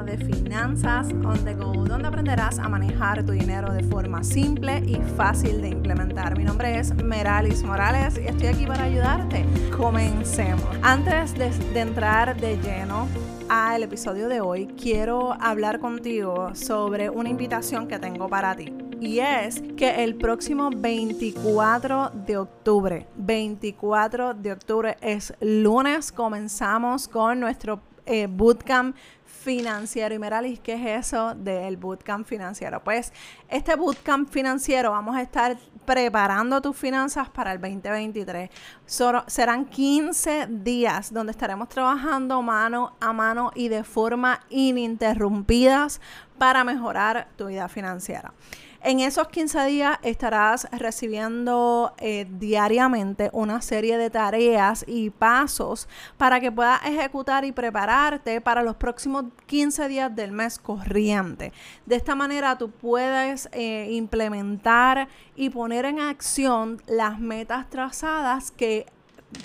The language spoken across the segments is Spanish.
de Finanzas on the Go, donde aprenderás a manejar tu dinero de forma simple y fácil de implementar. Mi nombre es Meralis Morales y estoy aquí para ayudarte. Comencemos. Antes de, de entrar de lleno al episodio de hoy, quiero hablar contigo sobre una invitación que tengo para ti y es que el próximo 24 de octubre, 24 de octubre es lunes, comenzamos con nuestro eh, bootcamp financiero. Y Meralis, ¿qué es eso del bootcamp financiero? Pues este bootcamp financiero vamos a estar preparando tus finanzas para el 2023. serán 15 días donde estaremos trabajando mano a mano y de forma ininterrumpidas para mejorar tu vida financiera. En esos 15 días estarás recibiendo eh, diariamente una serie de tareas y pasos para que puedas ejecutar y prepararte para los próximos 15 días del mes corriente. De esta manera tú puedes eh, implementar y poner en acción las metas trazadas que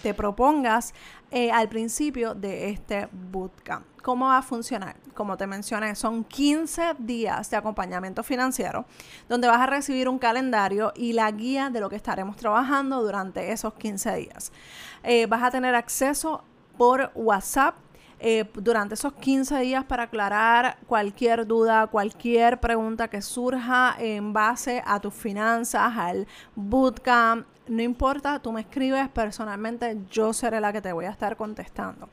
te propongas eh, al principio de este bootcamp. ¿Cómo va a funcionar? Como te mencioné, son 15 días de acompañamiento financiero donde vas a recibir un calendario y la guía de lo que estaremos trabajando durante esos 15 días. Eh, vas a tener acceso por WhatsApp eh, durante esos 15 días para aclarar cualquier duda, cualquier pregunta que surja en base a tus finanzas, al bootcamp. No importa, tú me escribes personalmente, yo seré la que te voy a estar contestando.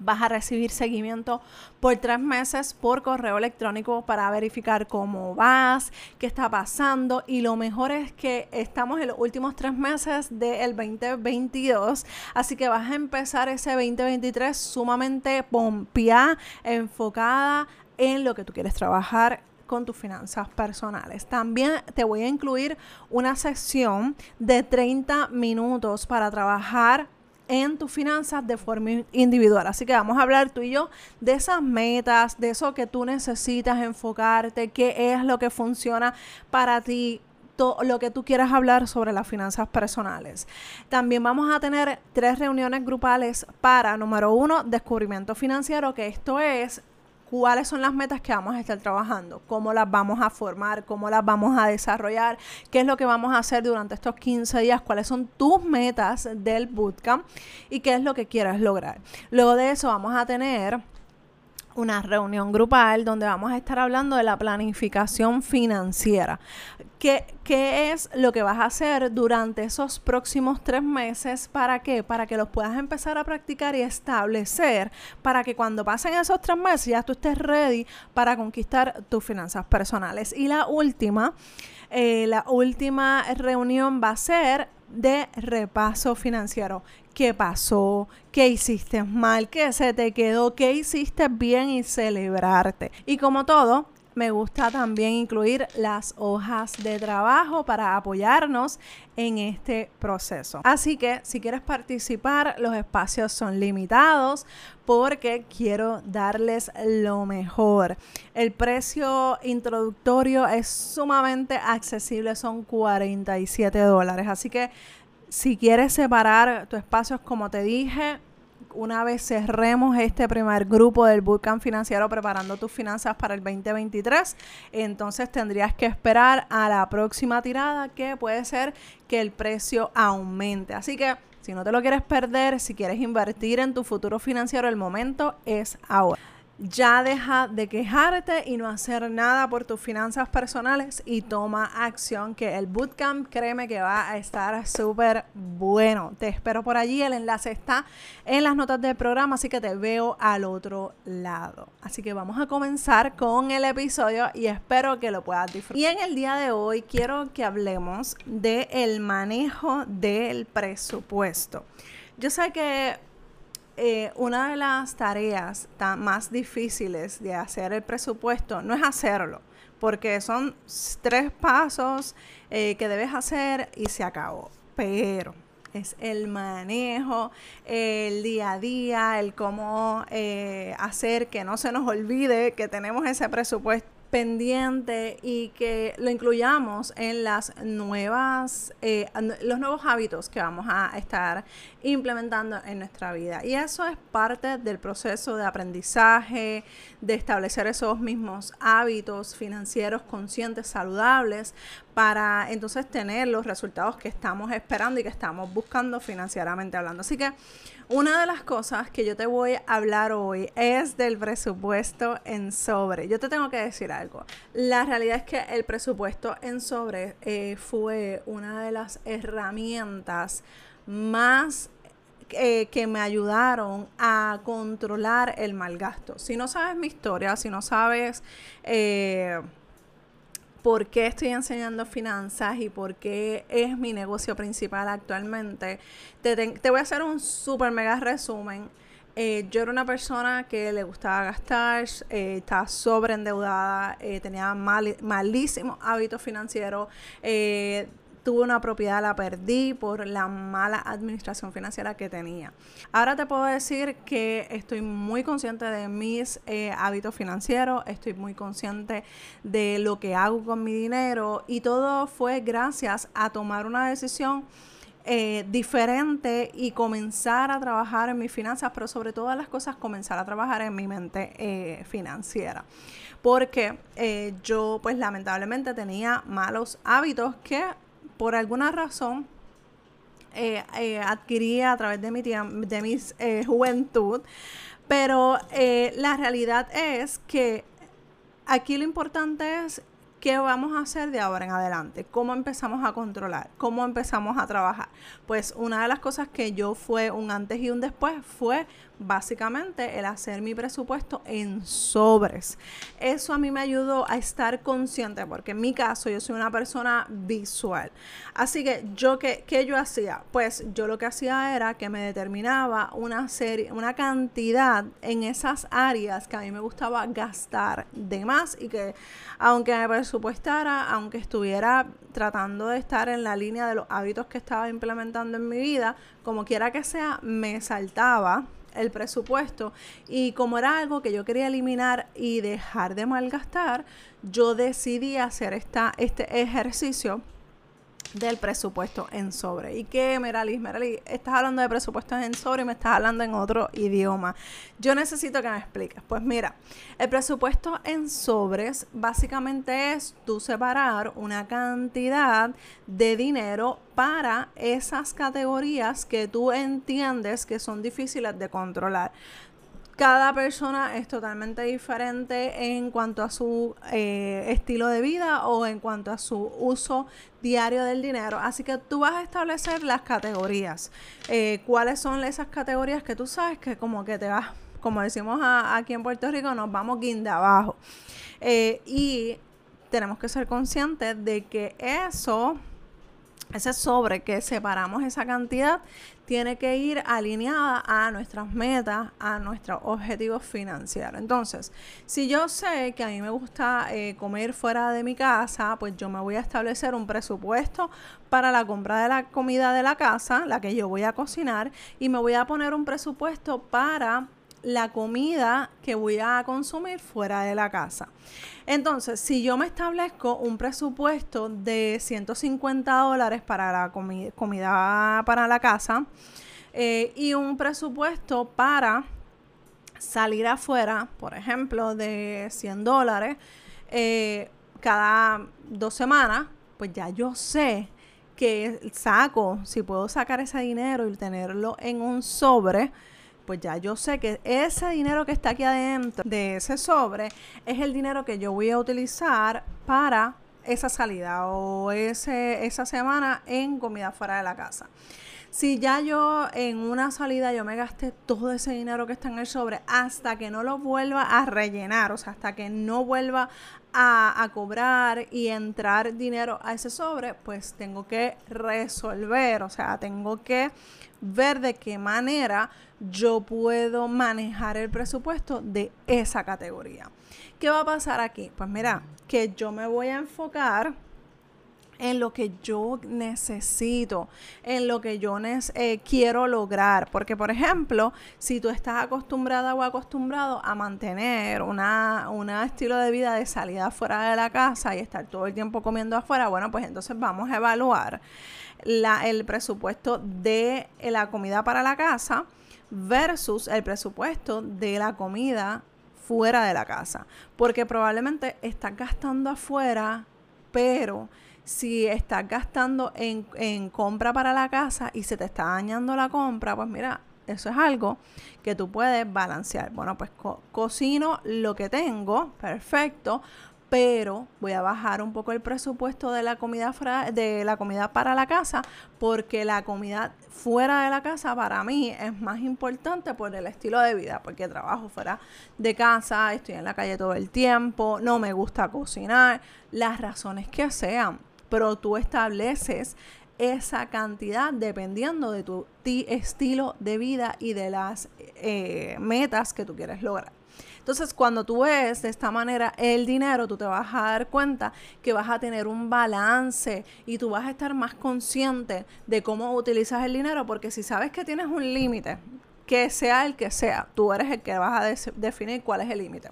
Vas a recibir seguimiento por tres meses por correo electrónico para verificar cómo vas, qué está pasando y lo mejor es que estamos en los últimos tres meses del 2022, así que vas a empezar ese 2023 sumamente pompeada, enfocada en lo que tú quieres trabajar con tus finanzas personales. También te voy a incluir una sesión de 30 minutos para trabajar en tus finanzas de forma individual. Así que vamos a hablar tú y yo de esas metas, de eso que tú necesitas enfocarte, qué es lo que funciona para ti, lo que tú quieras hablar sobre las finanzas personales. También vamos a tener tres reuniones grupales para, número uno, descubrimiento financiero, que esto es cuáles son las metas que vamos a estar trabajando, cómo las vamos a formar, cómo las vamos a desarrollar, qué es lo que vamos a hacer durante estos 15 días, cuáles son tus metas del bootcamp y qué es lo que quieras lograr. Luego de eso vamos a tener una reunión grupal donde vamos a estar hablando de la planificación financiera. ¿Qué, ¿Qué, es lo que vas a hacer durante esos próximos tres meses? ¿Para qué? Para que los puedas empezar a practicar y establecer para que cuando pasen esos tres meses ya tú estés ready para conquistar tus finanzas personales. Y la última, eh, la última reunión va a ser de repaso financiero qué pasó, qué hiciste mal, qué se te quedó, qué hiciste bien y celebrarte. Y como todo, me gusta también incluir las hojas de trabajo para apoyarnos en este proceso. Así que si quieres participar, los espacios son limitados porque quiero darles lo mejor. El precio introductorio es sumamente accesible, son 47 dólares. Así que si quieres separar tu espacio, como te dije, una vez cerremos este primer grupo del Bootcamp Financiero preparando tus finanzas para el 2023, entonces tendrías que esperar a la próxima tirada que puede ser que el precio aumente. Así que si no te lo quieres perder, si quieres invertir en tu futuro financiero, el momento es ahora ya deja de quejarte y no hacer nada por tus finanzas personales y toma acción que el bootcamp créeme que va a estar súper bueno. Te espero por allí, el enlace está en las notas del programa, así que te veo al otro lado. Así que vamos a comenzar con el episodio y espero que lo puedas disfrutar. Y en el día de hoy quiero que hablemos del el manejo del presupuesto. Yo sé que eh, una de las tareas más difíciles de hacer el presupuesto no es hacerlo, porque son tres pasos eh, que debes hacer y se acabó. Pero es el manejo, el día a día, el cómo eh, hacer que no se nos olvide que tenemos ese presupuesto pendiente y que lo incluyamos en las nuevas, eh, los nuevos hábitos que vamos a estar implementando en nuestra vida. Y eso es parte del proceso de aprendizaje, de establecer esos mismos hábitos financieros conscientes, saludables, para entonces tener los resultados que estamos esperando y que estamos buscando financieramente hablando. Así que una de las cosas que yo te voy a hablar hoy es del presupuesto en sobre. Yo te tengo que decir algo. La realidad es que el presupuesto en sobre eh, fue una de las herramientas más eh, que me ayudaron a controlar el mal gasto. Si no sabes mi historia, si no sabes eh, por qué estoy enseñando finanzas y por qué es mi negocio principal actualmente, te, voy a hacer un super mega resumen. Eh, yo era una persona que le gustaba gastar, estaba sobreendeudada, tenía malísimos hábitos financieros, tuve una propiedad, la perdí por la mala administración financiera que tenía. Ahora te puedo decir que estoy muy consciente de mis eh, hábitos financieros, estoy muy consciente de lo que hago con mi dinero y todo fue gracias a tomar una decisión. Eh, diferente y comenzar a trabajar en mis finanzas, pero sobre todas las cosas comenzar a trabajar en mi mente eh, financiera. Porque yo pues lamentablemente tenía malos hábitos que por alguna razón eh, eh, adquirí a través de mi, de mis eh, juventud. Pero la realidad es que aquí lo importante es ¿Qué vamos a hacer de ahora en adelante? ¿Cómo empezamos a controlar? ¿Cómo empezamos a trabajar? Pues una de las cosas que yo fue un antes y un después fue básicamente el hacer mi presupuesto en sobres. Eso a mí me ayudó a estar consciente porque en mi caso yo soy una persona visual. Así que yo, ¿qué, qué yo hacía? Pues yo lo que hacía era que me determinaba una serie, una cantidad en esas áreas que a mí me gustaba gastar de más y que aunque me presupuestara, aunque estuviera tratando de estar en la línea de los hábitos que estaba implementando en mi vida, como quiera que sea, me saltaba el presupuesto. Y como era algo que yo quería eliminar y dejar de malgastar, yo decidí hacer esta, este ejercicio del presupuesto en sobre. ¿Y qué, Meralis? Meralis, estás hablando de presupuestos en sobre y me estás hablando en otro idioma. Yo necesito que me expliques. Pues mira, el presupuesto en sobres básicamente es tú separar una cantidad de dinero para esas categorías que tú entiendes que son difíciles de controlar cada persona es totalmente diferente en cuanto a su eh, estilo de vida o en cuanto a su uso diario del dinero. Así que tú vas a establecer las categorías. Eh, ¿Cuáles son esas categorías que tú sabes que como que te vas, como decimos aquí en Puerto Rico, nos vamos guinda abajo? Eh, y tenemos que ser conscientes de que eso ese sobre que separamos esa cantidad tiene que ir alineada a nuestras metas, a nuestros objetivos financieros. Entonces, si yo sé que a mí me gusta eh, comer fuera de mi casa, pues yo me voy a establecer un presupuesto para la compra de la comida de la casa, la que yo voy a cocinar, y me voy a poner un presupuesto para la comida que voy a consumir fuera de la casa. Entonces, si yo me establezco un presupuesto de 150 dólares para la comida para la casa eh, y un presupuesto para salir afuera, por ejemplo, de 100 dólares eh, cada dos semanas, pues ya yo sé que saco, si puedo sacar ese dinero y tenerlo en un sobre, pues ya yo sé que ese dinero que está aquí adentro de ese sobre es el dinero que yo voy a utilizar para esa salida o ese, esa semana en comida fuera de la casa. Si ya yo en una salida yo me gasté todo ese dinero que está en el sobre hasta que no lo vuelva a rellenar, o sea, hasta que no vuelva a, cobrar y entrar dinero a ese sobre, pues tengo que resolver, o sea, tengo que ver de qué manera yo puedo manejar el presupuesto de esa categoría. ¿Qué va a pasar aquí? Pues mira, que yo me voy a enfocar en lo que yo necesito, en lo que yo eh, quiero lograr. Porque, por ejemplo, si tú estás acostumbrada o acostumbrado a mantener una, un estilo de vida de salida fuera de la casa y estar todo el tiempo comiendo afuera, bueno, pues entonces vamos a evaluar la, el presupuesto de la comida para la casa versus el presupuesto de la comida fuera de la casa. Porque probablemente estás gastando afuera, pero si estás gastando en, compra para la casa y se te está dañando la compra, pues mira, eso es algo que tú puedes balancear. Bueno, pues cocino lo que tengo, perfecto, pero voy a bajar un poco el presupuesto de la comida de la comida para la casa porque la comida fuera de la casa para mí es más importante por el estilo de vida, porque trabajo fuera de casa, estoy en la calle todo el tiempo, no me gusta cocinar, las razones que sean pero tú estableces esa cantidad dependiendo de tu estilo de vida y de las eh, metas que tú quieres lograr. Entonces, cuando tú ves de esta manera el dinero, tú te vas a dar cuenta que vas a tener un balance y tú vas a estar más consciente de cómo utilizas el dinero, porque si sabes que tienes un límite, que sea el que sea, tú eres el que vas a definir cuál es el límite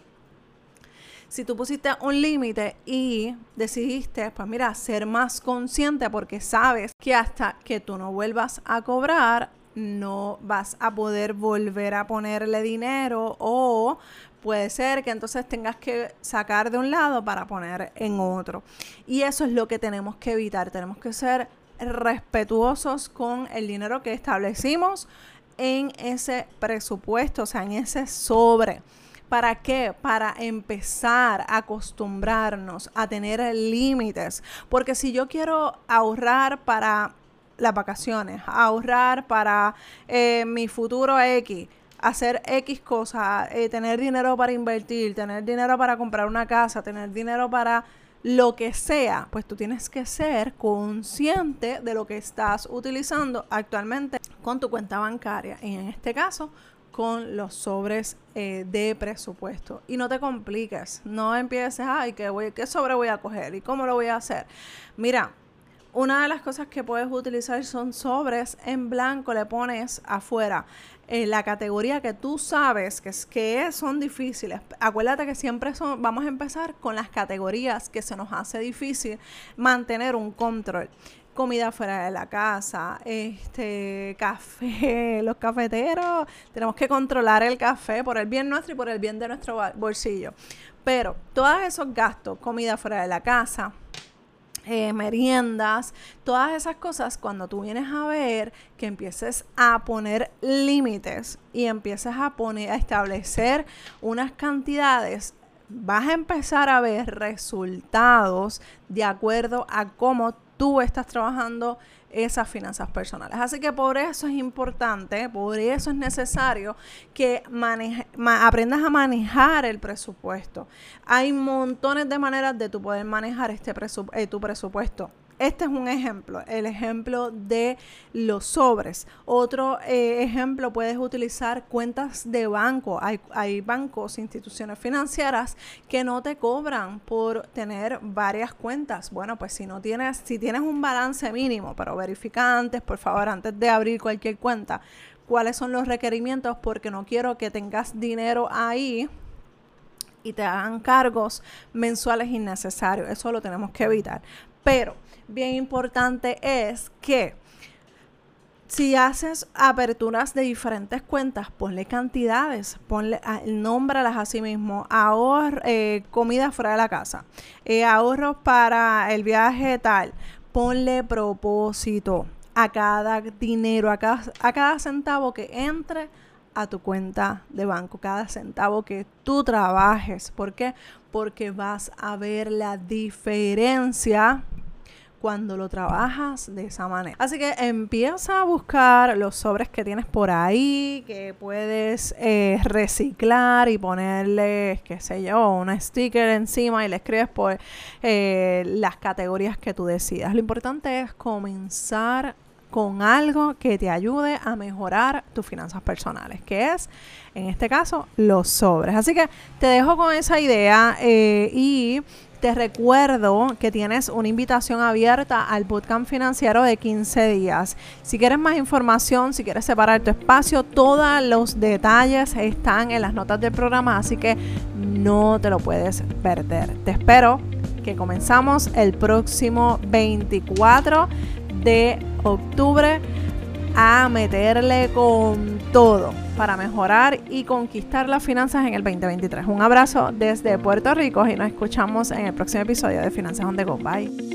si tú pusiste un límite y decidiste, pues mira, ser más consciente porque sabes que hasta que tú no vuelvas a cobrar, no vas a poder volver a ponerle dinero o puede ser que entonces tengas que sacar de un lado para poner en otro. Y eso es lo que tenemos que evitar. Tenemos que ser respetuosos con el dinero que establecimos en ese presupuesto, o sea, en ese sobre. ¿Para qué? Para empezar a acostumbrarnos a tener límites. Porque si yo quiero ahorrar para las vacaciones, ahorrar para eh, mi futuro X, hacer X cosas, eh, tener dinero para invertir, tener dinero para comprar una casa, tener dinero para lo que sea, pues tú tienes que ser consciente de lo que estás utilizando actualmente con tu cuenta bancaria. Y en este caso, con los sobres eh, de presupuesto. Y no te compliques, no empieces, ay, ¿qué, voy, ¿qué sobre voy a coger y cómo lo voy a hacer? Mira, una de las cosas que puedes utilizar son sobres en blanco, le pones afuera eh, la categoría que tú sabes que, es, que son difíciles. Acuérdate que siempre son, vamos a empezar con las categorías que se nos hace difícil mantener un control comida fuera de la casa, este café, los cafeteros, tenemos que controlar el café por el bien nuestro y por el bien de nuestro bolsillo. Pero todos esos gastos, comida fuera de la casa, eh, meriendas, todas esas cosas, cuando tú vienes a ver que empieces a poner límites y empieces a poner, a establecer unas cantidades, vas a empezar a ver resultados de acuerdo a cómo tú estás trabajando esas finanzas personales. Así que por eso es importante, por eso es necesario que aprendas a manejar el presupuesto. Hay montones de maneras de tú poder manejar este eh, tu presupuesto. Este es un ejemplo, el ejemplo de los sobres. Otro eh, ejemplo, puedes utilizar cuentas de banco. Hay, hay, bancos, instituciones financieras que no te cobran por tener varias cuentas. Bueno, pues si no tienes, si tienes un balance mínimo, pero verifica antes, por favor, antes de abrir cualquier cuenta, cuáles son los requerimientos, porque no quiero que tengas dinero ahí y te hagan cargos mensuales innecesarios. Eso lo tenemos que evitar. Pero bien importante es que si haces aperturas de diferentes cuentas, ponle cantidades, ponle, nómbralas a sí mismo, ahorro, eh, comida fuera de la casa, eh, ahorros para el viaje tal, ponle propósito a cada dinero, a cada, a cada centavo que entre a tu cuenta de banco, cada centavo que tú trabajes. ¿Por qué? Porque vas a ver la diferencia cuando lo trabajas de esa manera. Así que empieza a buscar los sobres que tienes por ahí, que puedes eh, reciclar y ponerle, qué sé yo, un sticker encima y le escribes por eh, las categorías que tú decidas. Lo importante es comenzar con algo que te ayude a mejorar tus finanzas personales, que es, en este caso, los sobres. Así que te dejo con esa idea eh, y te recuerdo que tienes una invitación abierta al bootcamp financiero de 15 días. Si quieres más información, si quieres separar tu espacio, todos los detalles están en las notas del programa, así que no te lo puedes perder. Te espero que comenzamos el próximo 24 de octubre a meterle con todo para mejorar y conquistar las finanzas en el 2023. Un abrazo desde Puerto Rico y nos escuchamos en el próximo episodio de Finanzas on the Go. Bye.